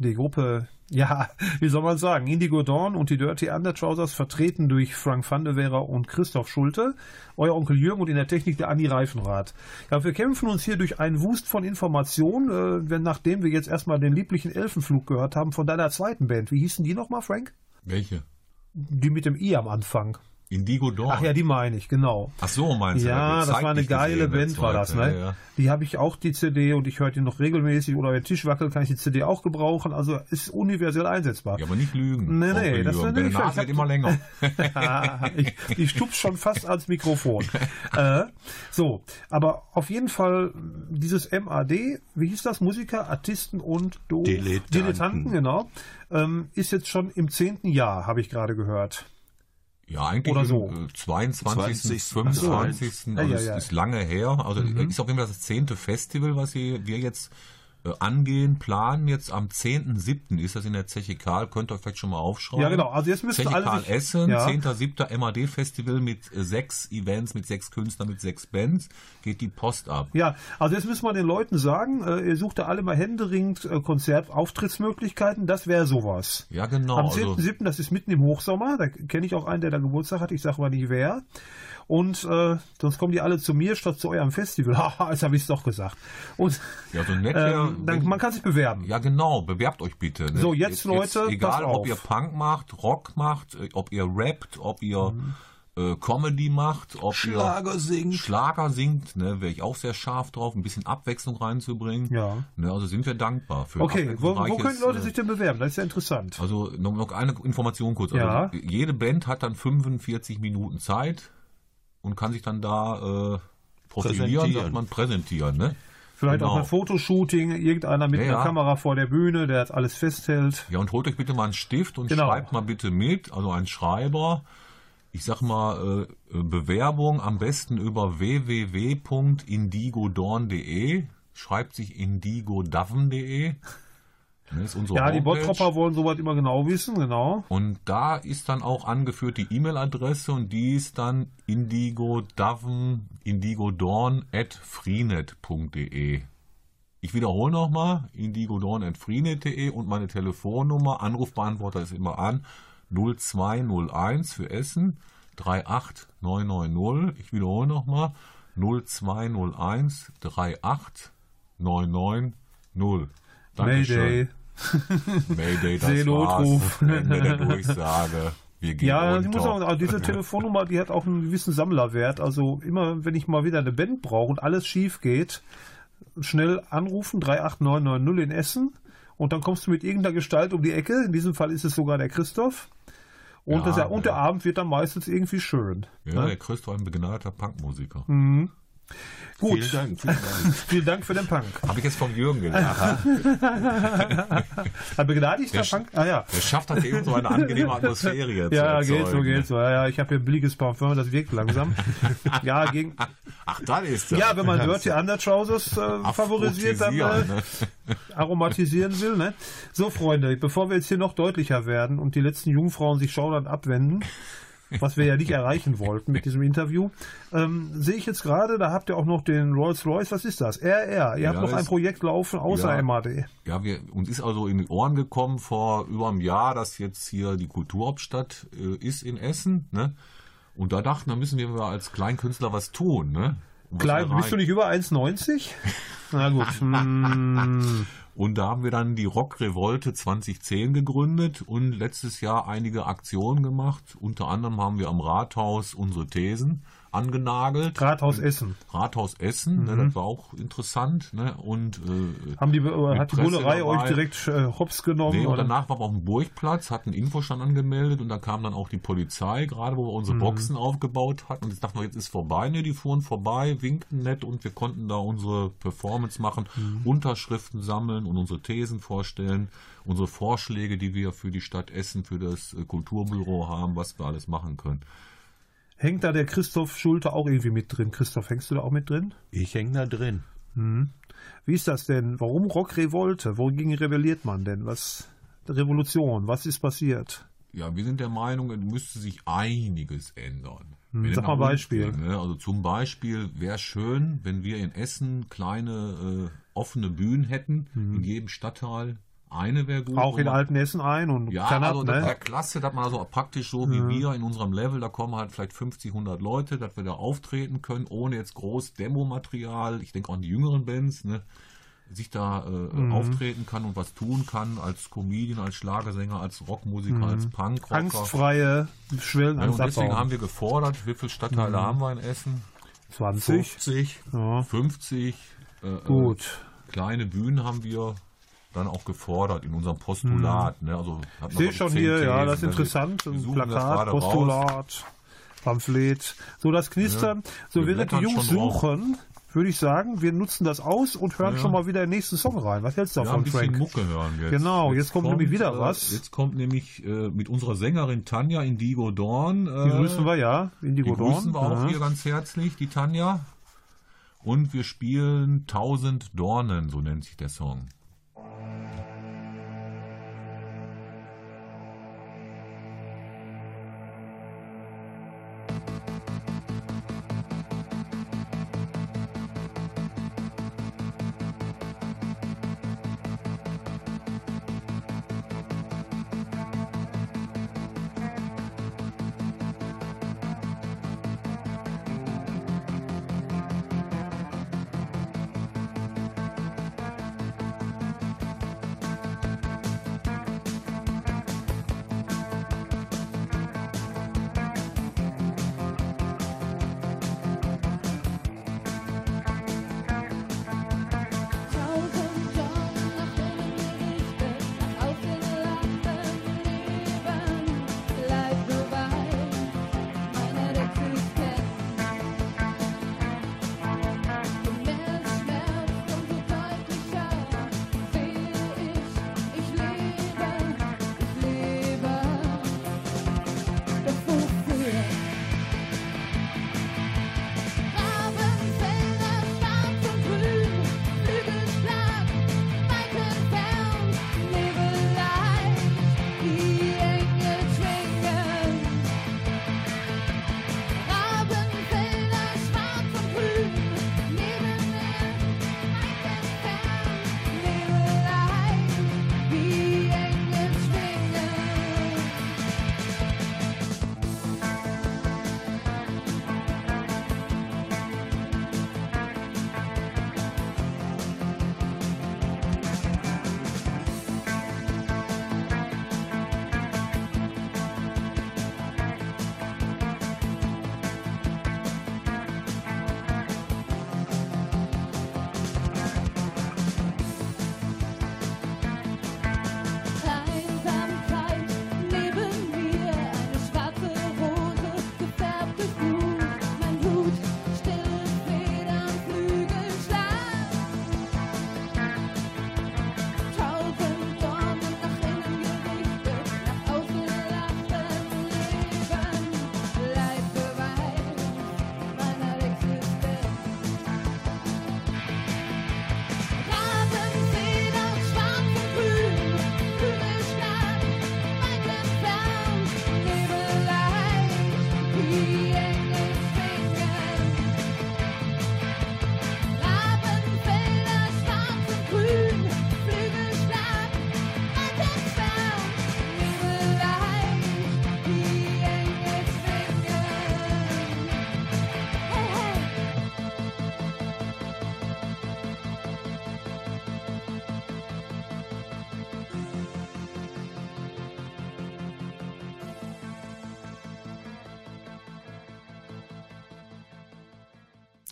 Die Gruppe, ja, wie soll man sagen, Indigo Dawn und die Dirty Undertrousers vertreten durch Frank van de Vera und Christoph Schulte, euer Onkel Jürgen und in der Technik der Andi Reifenrath. Ja, wir kämpfen uns hier durch einen Wust von Informationen, äh, wenn, nachdem wir jetzt erstmal den lieblichen Elfenflug gehört haben von deiner zweiten Band. Wie hießen die nochmal, Frank? Welche? Die mit dem I am Anfang. Indigo Dawn. Ach ja, die meine ich, genau. Ach so, meinst du? Ja, wir das war eine geile gesehen, Band, war das, zweite, ne? Ja. Die habe ich auch, die CD, und ich höre die noch regelmäßig. Oder wenn Tisch wackelt, kann ich die CD auch gebrauchen. Also ist universell einsetzbar. Ja, aber nicht lügen. Nee, nee, Onkel das- nee, Deine ich- Nase wird immer länger. ich, ich stup's schon fast ans Mikrofon. äh, so, aber auf jeden Fall dieses MAD, wie hieß das? Musiker, Artisten und Do Dilettanten. Dilettanten, genau, ähm, ist jetzt schon im zehnten Jahr, habe ich gerade gehört. Ja, eigentlich Oder so. im, äh, 22., 20., 25. Ja, Also ja, es ja. ist lange her. Also ist auf jeden Fall das zehnte Festival, was wir wir jetzt angehen, planen. Jetzt am 10.7. ist das in der Zeche Karl. Könnt ihr euch vielleicht schon mal aufschreiben. Ja, genau. Also jetzt müssen Zeche alle Karl Essen, Ja. 10.7. MAD-Festival mit äh, sechs Events, mit sechs Künstlern, mit sechs Bands. Geht die Post ab. Ja, also jetzt müssen wir den Leuten sagen, äh, ihr sucht da alle mal händeringend äh, Konzertauftrittsmöglichkeiten, das wäre sowas. Ja, genau. Am Also, 10.7., das ist mitten im Hochsommer, da kenne ich auch einen, der da Geburtstag hat, ich sage mal nicht wer. Und äh, sonst kommen die alle zu mir statt zu eurem Festival. Haha, jetzt habe ich es doch gesagt. Und ja, so nett wär, ähm, dann, wenn- man kann sich bewerben. Ja, genau, bewerbt euch bitte. Ne? So, jetzt, Leute, egal passt auf. ob ihr Punk macht, Rock macht, äh, ob ihr rappt, ob ihr Mhm. äh, Comedy macht, ob Schlager ihr singt. Schlager singt, ne, wäre ich auch sehr scharf drauf, ein bisschen Abwechslung reinzubringen. Ja. Ne, also sind wir dankbar für Okay, wo, wo können Leute äh, sich denn bewerben? Das ist ja interessant. Also noch, noch eine Information kurz. Ja. Also, jede Band hat dann 45 Minuten Zeit und kann sich dann da äh, profilieren, Präsentieren. sagt man präsentieren. Ne? Vielleicht auch genau. ein Fotoshooting, irgendeiner mit Ja, einer ja. Kamera vor der Bühne, der das alles festhält. Ja, und holt euch bitte mal einen Stift und Genau. schreibt mal bitte mit, also ein Schreiber. Ich sag mal, äh, äh, Bewerbung am besten über www.indigodorn.de. Schreibt sich indigodaven.de. Ja, die. Bottropper wollen sowas immer genau wissen, genau. Und da ist dann auch angeführt die E-Mail-Adresse und die ist dann indigodaven, indigodorn at freenet.de. Ich wiederhole nochmal, indigodorn.freenet.de und meine Telefonnummer, Anrufbeantworter ist immer an, 0201 für Essen, 38990. Ich wiederhole nochmal, 0201 38990. Mayday. Mayday, das Seenotruf. war's. Ende der Durchsage. Wir gehen Ja, ich muss sagen, also diese Telefonnummer, die hat auch einen gewissen Sammlerwert. Also immer, wenn ich mal wieder eine Band brauche und alles schief geht, schnell anrufen, 38990 in Essen. Und dann kommst du mit irgendeiner Gestalt um die Ecke. In diesem Fall ist es sogar der Christoph. Und, Ja, das, und der ja. Abend wird dann meistens irgendwie schön. ja, der Christoph ein begnadeter Punkmusiker. Gut, Vielen Dank. Vielen Dank. vielen Dank für den Punk. Habe ich jetzt vom Jürgen gelernt. Ein begnadigter Der- Punk? Ah ja. Der schafft hat eben so eine angenehme Atmosphäre jetzt. Ja, geht so, geht so. Ja, ja, ich habe hier ein billiges Parfum, das wirkt langsam. ja, gegen, Ach, dann ist er. ja, wenn man Dirty Undertrousers äh, favorisiert, dann äh, ne? aromatisieren will. Ne? So, Freunde, bevor wir jetzt hier noch deutlicher werden und die letzten Jungfrauen sich schaudernd abwenden, was wir ja nicht erreichen wollten mit diesem Interview, ähm, sehe ich jetzt gerade, da habt ihr auch noch den Rolls-Royce, was ist das? RR. Ihr Ja, habt noch ein Projekt laufen außer Ja. MAD. Ja, wir, uns ist also in die Ohren gekommen vor über einem Jahr, dass jetzt hier die Kulturhauptstadt äh, ist in Essen. Ne? Und da dachten, da müssen wir als Kleinkünstler was tun. Ne? Um Klein, bist du nicht über 1,90? Na gut. Hm, Und da haben wir dann die Rock Revolte 2010 gegründet und letztes Jahr einige Aktionen gemacht. Unter anderem haben wir am Rathaus unsere Thesen angenagelt. Rathaus Essen. Rathaus Essen, ne, das war auch interessant. Ne? Und äh, Haben die, äh, hat die Bullerei euch direkt äh, hops genommen? Nee, und oder? danach waren wir auf dem Burgplatz, hatten einen Infostand angemeldet und da kam dann auch die Polizei, gerade wo wir Mhm. unsere Boxen aufgebaut hatten. Und jetzt dachten wir, jetzt ist vorbei. Nee, die fuhren vorbei, winkten nett und wir konnten da unsere Performance machen, Mhm. Unterschriften sammeln und unsere Thesen vorstellen, unsere Vorschläge, die wir für die Stadt Essen, für das äh, Kulturbüro haben, was wir alles machen können. Hängt da der Christoph Schulte auch irgendwie mit drin? Christoph, hängst du da auch mit drin? Ich hänge da drin. Wie ist das denn? Warum Rock Revolte? Wogegen rebelliert man denn? Was Revolution? Was ist passiert? Ja, wir sind der Meinung, es müsste sich einiges ändern. Hm, sag mal Beispiel. ne? Also zum Beispiel wäre schön, wenn wir in Essen kleine äh, offene Bühnen hätten, in jedem Stadtteil. Eine wäre gut. Auch in Altenessen ein und Ja, Kanat, also das ne? wäre klasse, dass man also praktisch so wie wir in unserem Level, da kommen halt vielleicht 50, 100 Leute, dass wir da auftreten können, ohne jetzt groß Demomaterial. Ich denke auch an die jüngeren Bands, ne? sich da äh, auftreten kann und was tun kann als Comedian, als Schlagersänger, als Rockmusiker, als Punkrocker. Angstfreie Schwellen Ja, und deswegen abbauen. haben wir gefordert, wie viele Stadtteile haben wir in Essen? 20. 50, Ja. 50 äh, äh, Gut. kleine Bühnen haben wir dann auch gefordert in unserem Postulat. Ne? Also Ich sehe schon hier, ja, Thesen, das ist ne? interessant. Ein Plakat, gerade raus. Postulat, Pamphlet. So, das Knistern. So, Wir während die Jungs suchen, würde ich sagen, wir nutzen das aus und hören Ja. schon mal wieder den nächsten Song rein. Was hältst du Ja, ein davon, Frank? Mucke hören jetzt. Genau, jetzt kommt nämlich wieder äh, was. Jetzt kommt nämlich äh, mit unserer Sängerin Tanja Indigo Dorn. Äh, Die grüßen wir, ja. Indigo Die grüßen Dawn. wir auch Aha. hier ganz herzlich, die Tanja. Und wir spielen Tausend Dornen, so nennt sich der Song. Bye.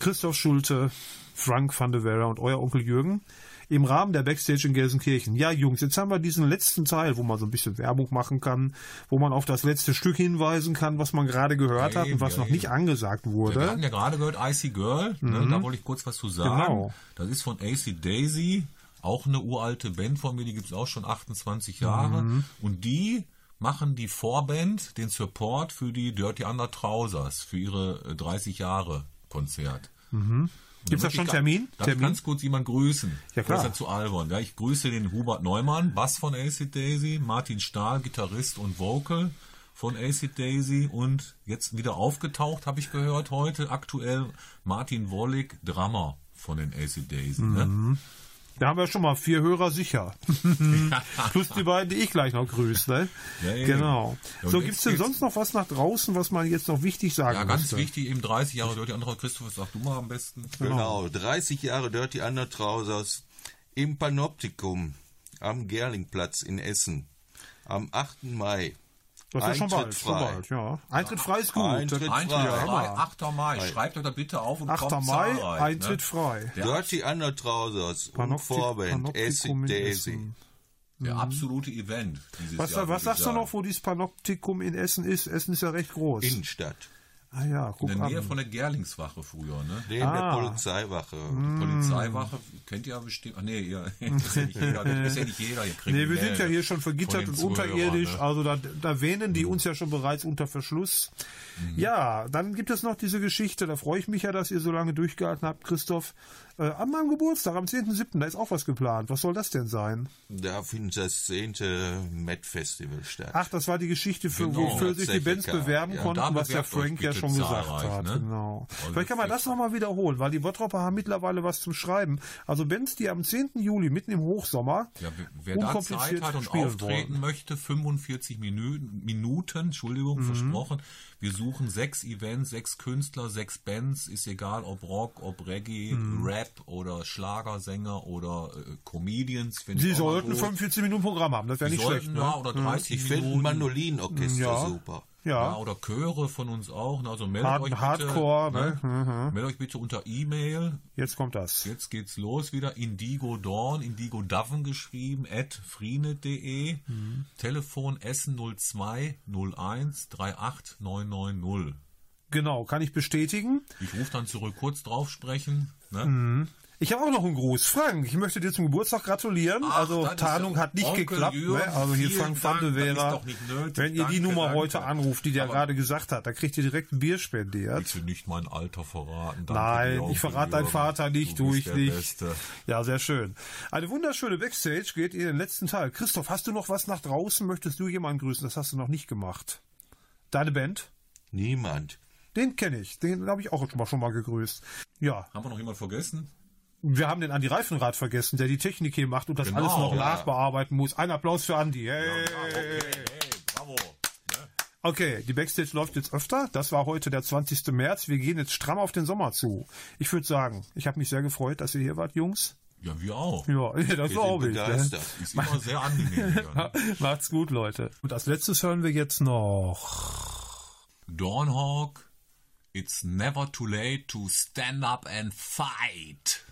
Christoph Schulte, Frank van der Vera und euer Onkel Jürgen im Rahmen der Backstage in Gelsenkirchen. Ja, Jungs, jetzt haben wir diesen letzten Teil, wo man so ein bisschen Werbung machen kann, wo man auf das letzte Stück hinweisen kann, was man gerade gehört Ja, hat und was ja, noch nicht eben. angesagt Ja, wir wurde. hatten ja gerade gehört Icy Girl, ne? da wollte ich kurz was zu sagen. Genau. Das ist von AC Daisy, auch eine uralte Band von mir, die gibt's auch schon 28 Jahre. Und die machen die Vorband, den Support für die Dirty Under Trousers, für ihre äh, 30 Jahre Konzert. Gibt's da schon Termin? Darf ich Termin? ganz kurz jemand grüßen? Ja, klar. Ja zu albern. Ja, ich grüße den Hubert Neumann, Bass von Acid Daisy, Martin Stahl, Gitarrist und Vocal von Acid Daisy und jetzt wieder aufgetaucht, habe ich gehört heute, aktuell Martin Wollig, Drummer von den Acid Daisy. Mhm. Ne? Da haben wir schon mal vier Hörer sicher. Plus die beiden, die ich gleich noch grüße. Ne? Ja, genau. Ja, so, jetzt gibt's denn sonst noch was nach draußen, was man jetzt noch wichtig sagen Ja, ganz müsste? wichtig, eben 30 Jahre Dirty Under Christoph, sag du mal am besten. Genau, 30 Jahre Dirty Under Trousers Im Panoptikum am Gerlingplatz in Essen am 8. Mai. Das ist ja schon Eintritt bald, schon frei. bald, ja. Eintritt frei ist gut. Eintritt Eintritt frei. frei, 8. Mai. Schreibt euch da bitte auf und 8. kommt Mai, zahlreich, Eintritt ne? frei. Der, Dirty Undertrousers und Panoptik- Vorband Panoptikum Acid Daisy. Der absolute Event dieses Was, Jahr. was sagst du noch, wo dieses Panoptikum in Essen ist? Essen ist ja recht groß. Innenstadt. Ah ja, In guck der Nähe an. von der Gerlingswache früher, ne? Neben Ah. der Polizeiwache. Die Polizeiwache kennt ihr ja bestimmt. Ach nee, ihr, ist ja nicht jeder. Das ist ja nicht jeder. Kriegt Nee, wir sind ja hier schon vergittert und unterirdisch, ne? also da, da wähnen die uns ja schon bereits unter Verschluss. Ja, dann gibt es noch diese Geschichte, da freue ich mich ja, dass ihr so lange durchgehalten habt, Christoph. Äh, an meinem Geburtstag, am 10.7., da ist auch was geplant. Was soll das denn sein? Da findet das 10. Met Festival statt. Ach, das war die Geschichte, für, Genau, wofür sich die Bands bewerben Ja, konnten, was der Frank ja schon gesagt hat. ne? Genau. Also Vielleicht kann man das nochmal wiederholen, weil die Bottropper haben mittlerweile was zum Schreiben. Also Bands, die am 10. Juli, mitten im Hochsommer, Ja, wer- da Zeit hat und auftreten wollen. möchte, 45 Minuten, Minuten Entschuldigung, Mhm. versprochen. Wir suchen sechs Events, sechs Künstler, sechs Bands, ist egal ob Rock, ob Reggae, Mhm. Rap oder Schlagersänger oder äh, Comedians. finde Sie sollten gut. 45 Minuten Programm haben, das wäre nicht sollten, schlecht. ja, Ne? oder 30 Ich finde ein. Mandolinorchester Ja. super. Ja, Ja, oder Chöre von uns auch. Also meldet Hard- euch bitte, Hardcore, ne? ne? Meldet euch bitte unter E-Mail. jetzt kommt das. Jetzt geht's los wieder. Indigo Dawn, Indigo Daven geschrieben, at freenet.de. Mhm. Telefon Essen 02 01 38 990. Genau, kann ich bestätigen. Ich rufe dann zurück, kurz drauf sprechen. Ne? Mhm. Ich habe auch noch einen Gruß. Frank, ich möchte dir zum Geburtstag gratulieren. Ach, also Tarnung hat nicht Onkel geklappt. Jürgen, Ne? Also hier Frank van de Dank, das ist Vera. doch nicht nötig. Wenn ihr die Danke, Nummer danke. heute anruft, die der gerade gesagt hat, da kriegt ihr direkt ein Bier spendiert. Bitte nicht mein Alter verraten. Danke Nein, ich verrate deinen. Vater nicht, du ich nicht. Beste. Ja, sehr schön. Eine wunderschöne Backstage geht in den letzten Teil. Christoph, hast du noch was nach draußen? Möchtest du jemanden grüßen? Das hast du noch nicht gemacht. Deine Band? Niemand. Den kenne ich. Den habe ich auch schon mal, schon mal gegrüßt. Ja, Haben wir noch jemand vergessen? Wir haben den Andi Reifenrad vergessen, der die Technik hier macht und das Genau, alles noch ja. nachbearbeiten muss. Ein Applaus für Andi. Hey. Hey, bravo. Okay, die Backstage läuft jetzt öfter. Das war heute der 20. März. Wir gehen jetzt stramm auf den Sommer zu. Ich würde sagen, ich habe mich sehr gefreut, dass ihr hier wart, Jungs. Ja, wir auch. Ja, das glaube ich. Ne? begeistert. Ist immer sehr angenehm hier. Ne? Macht's gut, Leute. Und als letztes hören wir jetzt noch. Dawnhawk, it's never too late to stand up and fight.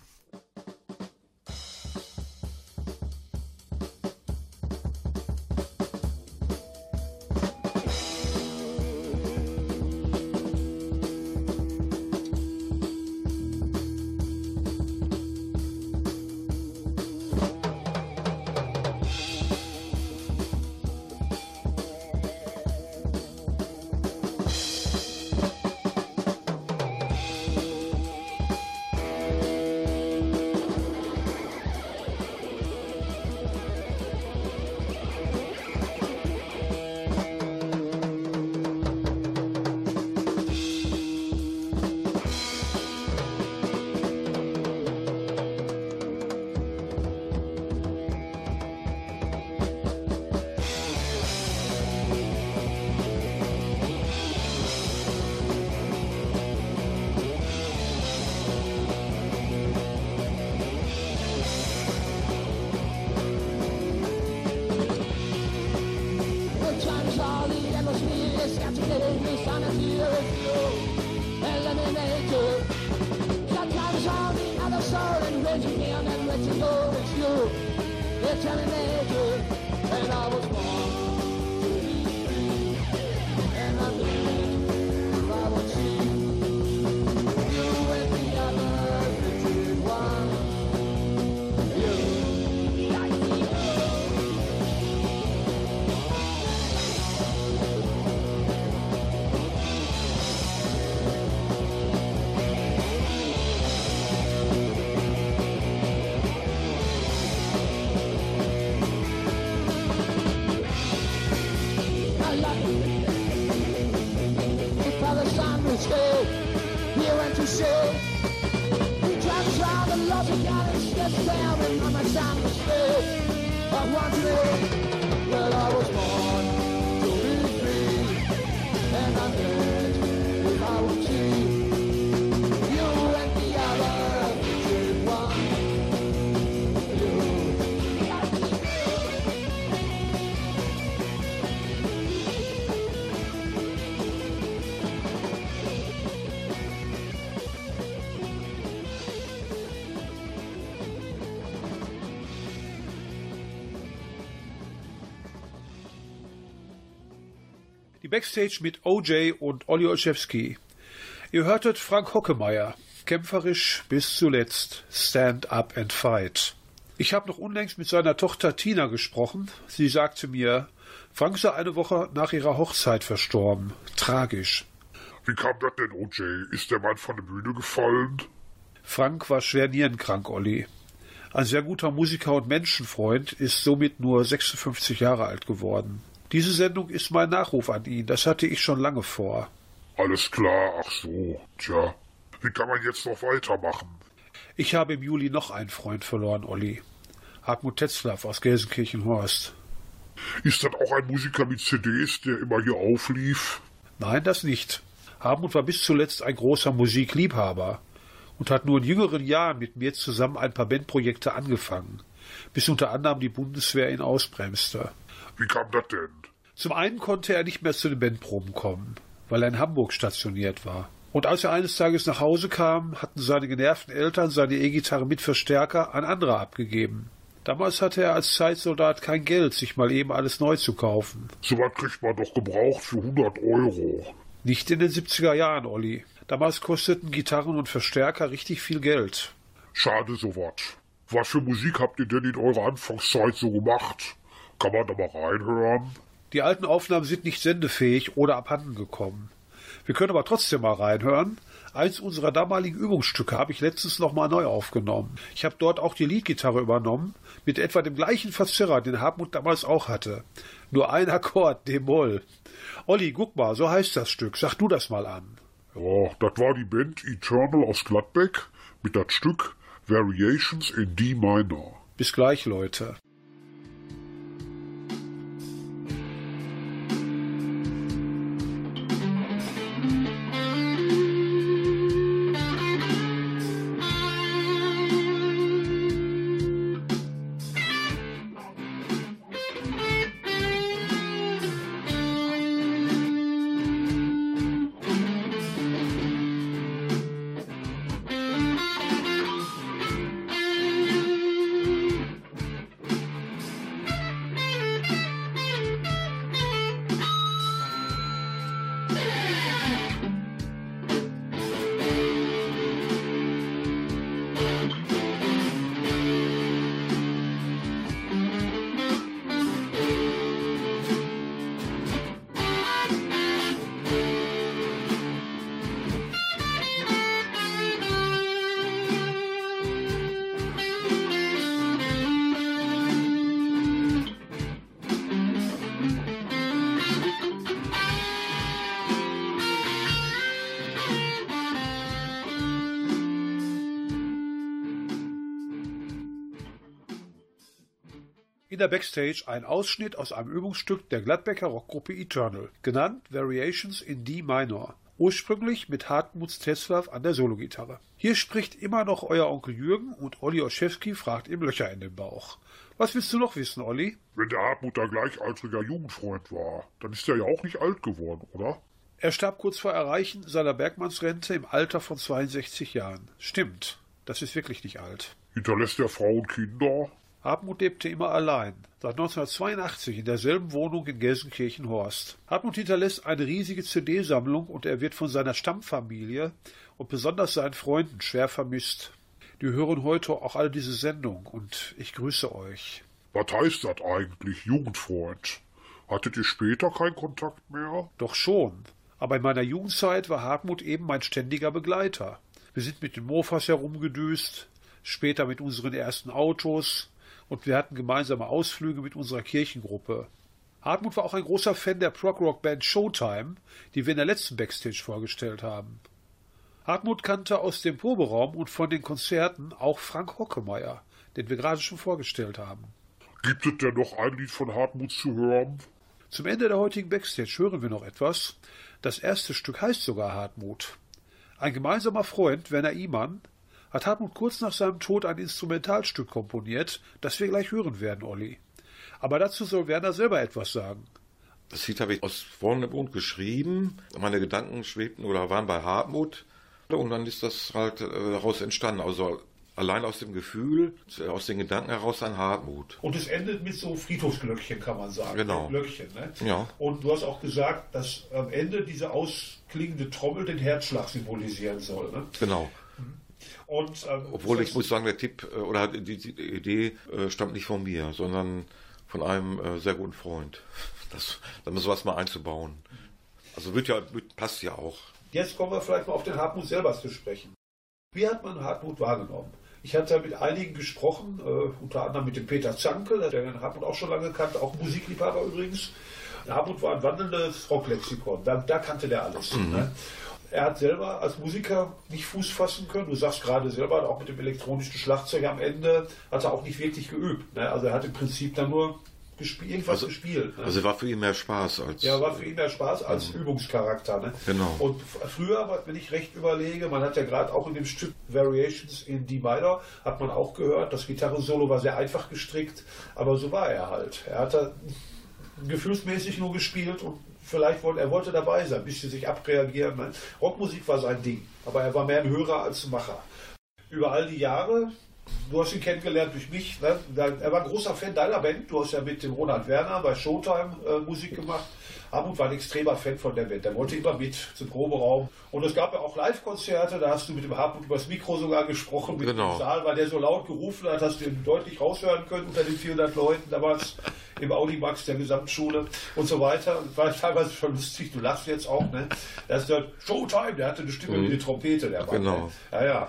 Steps down and Mama Son was here. I want to live where I was born Backstage mit OJ und Olli Olszewski. Ihr hörtet Frank Hockemeyer, kämpferisch bis zuletzt, Stand Up and Fight. Ich habe noch unlängst mit seiner Tochter Tina gesprochen. Sie sagte mir, Frank sei eine Woche nach ihrer Hochzeit verstorben. Tragisch. Wie kam das denn, OJ? Ist der Mann von der Bühne gefallen? Frank war schwer nierenkrank, Olli. Ein sehr guter Musiker und Menschenfreund ist somit nur 56 Jahre alt geworden. Diese Sendung ist mein Nachruf an ihn, das hatte ich schon lange vor. Alles klar, ach so. Tja, wie kann man jetzt noch weitermachen? Ich habe im Juli noch einen Freund verloren, Olli. Hartmut Tetzlaff aus Gelsenkirchen-Horst. Ist das auch ein Musiker mit CDs, der immer hier auflief? Nein, das nicht. Hartmut war bis zuletzt ein großer Musikliebhaber und hat nur in jüngeren Jahren mit mir zusammen ein paar Bandprojekte angefangen, bis unter anderem die Bundeswehr ihn ausbremste. Wie kam das denn? Zum einen konnte er nicht mehr zu den Bandproben kommen, weil er in Hamburg stationiert war. Und als er eines Tages nach Hause kam, hatten seine genervten Eltern seine E-Gitarre mit Verstärker an andere abgegeben. Damals hatte er als Zeitsoldat kein Geld, sich mal eben alles neu zu kaufen. So was kriegt man doch gebraucht für 100 Euro. Nicht in den 70er Jahren, Olli. Damals kosteten Gitarren und Verstärker richtig viel Geld. Schade sowas. Was für Musik habt ihr denn in eurer Anfangszeit so gemacht? Kann man da mal reinhören? Die alten Aufnahmen sind nicht sendefähig oder abhanden gekommen. Wir können aber trotzdem mal reinhören. Eins unserer damaligen Übungsstücke habe ich letztens nochmal neu aufgenommen. Ich habe dort auch die Leadgitarre übernommen, mit etwa dem gleichen Verzerrer, den Hartmut damals auch hatte. Nur ein Akkord, D-Moll. Olli, guck mal, so heißt das Stück. Sag du das mal an. Ja, das war die Band Eternal aus Gladbeck mit das Stück Variations in D Minor. Bis gleich, Leute. In der Backstage ein Ausschnitt aus einem Übungsstück der Gladbecker Rockgruppe Eternal, genannt Variations in D Minor, ursprünglich mit Hartmuts Teslav an der Sologitarre. Hier spricht immer noch euer Onkel Jürgen und Olli Oschewski fragt ihm Löcher in den Bauch. Was willst du noch wissen, Olli? Wenn der Hartmut ein gleichaltriger Jugendfreund war, dann ist er ja auch nicht alt geworden, oder? Er starb kurz vor Erreichen seiner Bergmannsrente im Alter von 62 Jahren. Stimmt, das ist wirklich nicht alt. Hinterlässt er Frau und Kinder? Hartmut lebte immer allein, seit 1982 in derselben Wohnung in Gelsenkirchen-Horst. Hartmut hinterlässt eine riesige CD-Sammlung und er wird von seiner Stammfamilie und besonders seinen Freunden schwer vermisst. Die hören heute auch alle diese Sendung und ich grüße euch. Was heißt das eigentlich, Jugendfreund? Hattet ihr später keinen Kontakt mehr? Doch schon. Aber in meiner Jugendzeit war Hartmut eben mein ständiger Begleiter. Wir sind mit den Mofas herumgedüst, später mit unseren ersten Autos, und wir hatten gemeinsame Ausflüge mit unserer Kirchengruppe. Hartmut war auch ein großer Fan der Prog-Rock-Band Showtime, die wir in der letzten Backstage vorgestellt haben. Hartmut kannte aus dem Proberaum und von den Konzerten auch Frank Hockemeyer, den wir gerade schon vorgestellt haben. Gibt es denn noch ein Lied von Hartmut zu hören? Zum Ende der heutigen Backstage hören wir noch etwas. Das erste Stück heißt sogar Hartmut. Ein gemeinsamer Freund, Werner Imann, hat Hartmut kurz nach seinem Tod ein Instrumentalstück komponiert, das wir gleich hören werden, Olli. Aber dazu soll Werner selber etwas sagen. Das Lied habe ich aus vorne Mund geschrieben. Meine Gedanken schwebten oder waren bei Hartmut. Und dann ist das halt äh, daraus entstanden. Also allein aus dem Gefühl, aus den Gedanken heraus an Hartmut. Und es endet mit so Friedhofsglöckchen, kann man sagen. Genau. Glöckchen, ne? Ja. Und du hast auch gesagt, dass am Ende diese ausklingende Trommel den Herzschlag symbolisieren soll. Ne? Genau. Und, ähm, Obwohl ich muss sagen, der Tipp äh, oder die, die Idee äh, stammt nicht von mir, sondern von einem äh, sehr guten Freund. Das, dann sowas mal einzubauen. Also wird ja, passt ja auch. Jetzt kommen wir vielleicht mal auf den Hartmut selber zu sprechen. Wie hat man Hartmut wahrgenommen? Ich hatte mit einigen gesprochen, äh, unter anderem mit dem Peter Zanke, der den Hartmut auch schon lange kannte, auch Musikliebhaber übrigens. Hartmut war ein wandelndes Rocklexikon, da, da kannte der alles. Ne? Er hat selber als Musiker nicht Fuß fassen können. Du sagst gerade selber, auch mit dem elektronischen Schlagzeug am Ende hat er auch nicht wirklich geübt. Ne? Also er hat im Prinzip dann nur gespielt, irgendwas Also- gespielt. Ne? Also war für ihn mehr Spaß als. Ja, war für ihn mehr Spaß als Übungscharakter. Ne? Genau. Und früher, wenn ich recht überlege, man hat ja gerade auch in dem Stück Variations in D minor, hat man auch gehört, das Gitarrensolo war sehr einfach gestrickt, aber so war er halt. Er hat da gefühlsmäßig nur gespielt und vielleicht wollte er wollte dabei sein, ein bisschen sich abreagieren. Rockmusik war sein Ding, aber er war mehr ein Hörer als ein Macher. Über all die Jahre, du hast ihn kennengelernt durch mich, ne? Er war ein großer Fan deiner Band, du hast ja mit dem Ronald Werner bei Showtime äh, Musik gemacht. Hartmut war ein extremer Fan von der Band, der wollte immer mit zum Proberaum. Und es gab ja auch Live-Konzerte, da hast du mit dem Hartmut übers Mikro sogar gesprochen, mit Genau. dem Saal, weil der so laut gerufen hat, hast du ihn deutlich raushören können unter den 400 Leuten damals im Audimax der Gesamtschule und so weiter. Und war teilweise schon lustig, du lachst jetzt auch, ne? Das ist der Showtime, der hatte eine Stimme wie eine Trompete, der Mann. Genau. Ne? Ja, ja.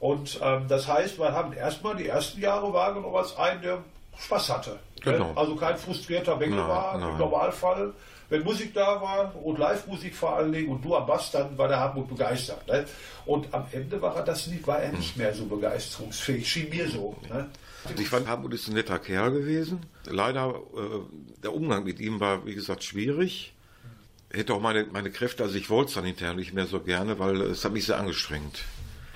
Und ähm, das heißt, wir haben erstmal die ersten Jahre wahrgenommen als einen, der Spaß hatte. Genau. Ne? Also kein frustrierter Bengel Nein, war im. Normalfall. Wenn Musik da war und Live-Musik vor allen Dingen und du am Bass, dann war der Hartmut begeistert. Ne? Und am Ende war er das nicht, war er nicht mehr so begeisterungsfähig, schien mir so. Ne? Also Ich fand, Hartmut ist ein netter Kerl gewesen. Leider, äh, der Umgang mit ihm war, wie gesagt, schwierig. Hätte auch meine, meine Kräfte, also ich wollte es dann hinterher nicht mehr so gerne, weil es hat mich sehr angestrengt.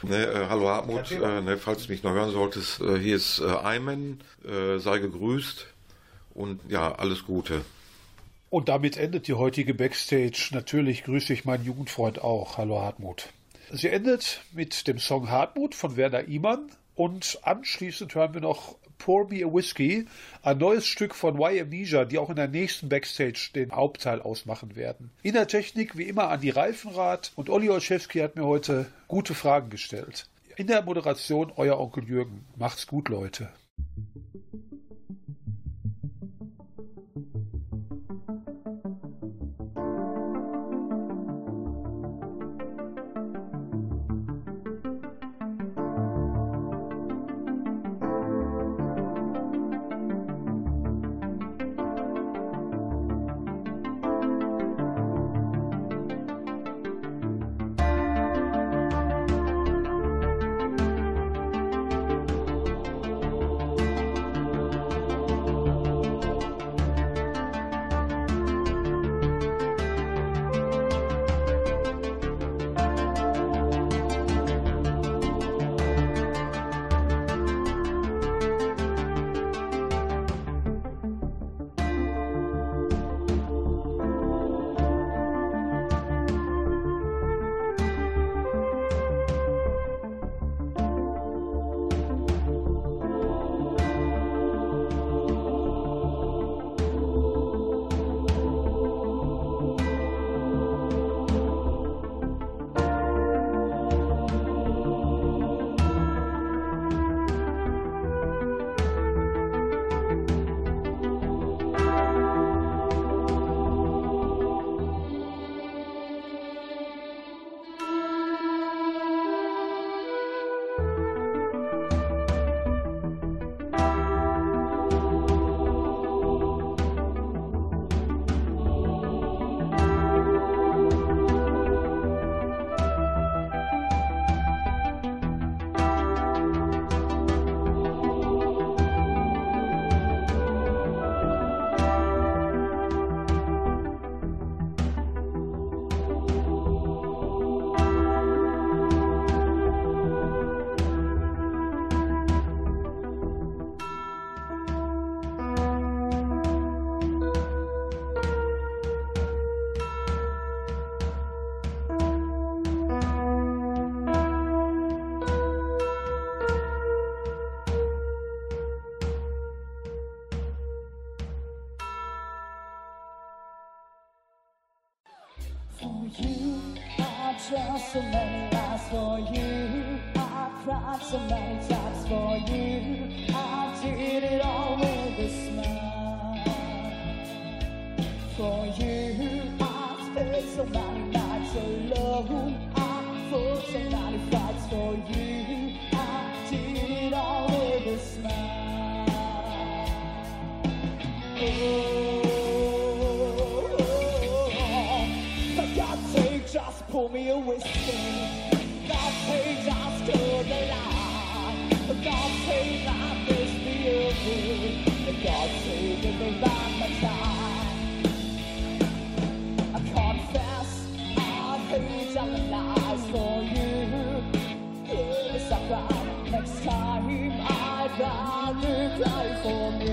Ne, äh, hallo Hartmut, äh, ne, falls du mich noch hören solltest, äh, hier ist äh, Ayman, äh, sei gegrüßt und ja, alles Gute. Und damit endet die heutige Backstage. Natürlich grüße ich meinen Jugendfreund auch. Hallo Hartmut. Sie endet mit dem Song Hartmut von Werner Imann und anschließend hören wir noch Pour Me a Whiskey, ein neues Stück von Y Amnesia, die auch in der nächsten Backstage den Hauptteil ausmachen werden. In der Technik wie immer Andi Reifenrath und Olli Olszewski hat mir heute gute Fragen gestellt. In der Moderation euer Onkel Jürgen. Macht's gut, Leute. For you, I trust so many lies for you. I cried so many times for you. I did it all with a smile. For you, I spent so many nights alone. I fought so many fights for you. me a whisper. God saves I stood alive. God pays us to the open. God pays us to right. I confess I hate all the lies for you. Yes, I cried. Next time I die, you cry for me.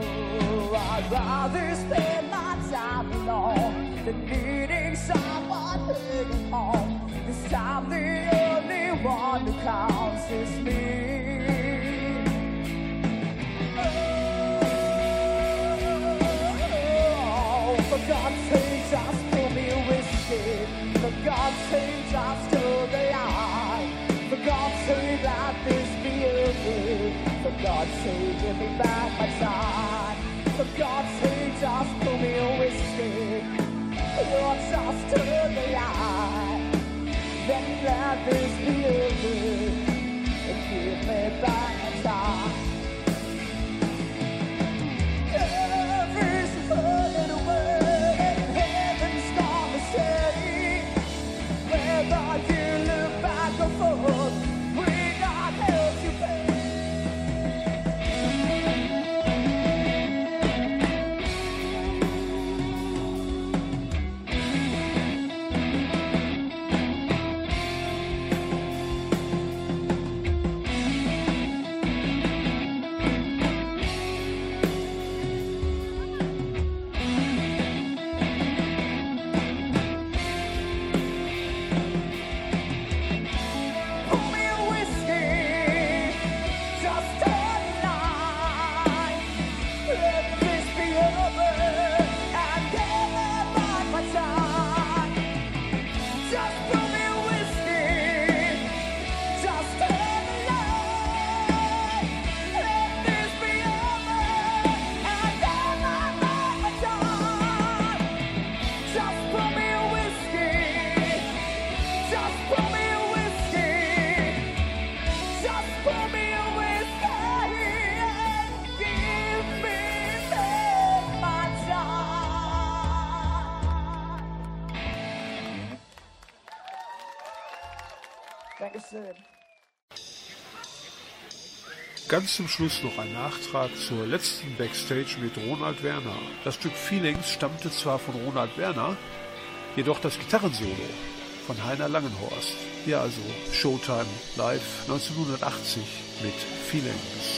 Oh, I'd rather spend my time alone than needing someone hanging home. This time, the only one who counts is me. Oh, for God's sake, just pour me whiskey. For God's sake, just hold the line. For God's sake, let this be over. For God's sake, give me back my time. For God's sake, just pour me whiskey walks off to the light. Then life is beautiful and keep me by the time. Ganz zum Schluss noch ein Nachtrag zur letzten Backstage mit Ronald Werner. Das Stück Feelings stammte zwar von Ronald Werner, jedoch das Gitarrensolo von Heiner Langenhorst. Hier also Showtime live 1980 mit Feelings.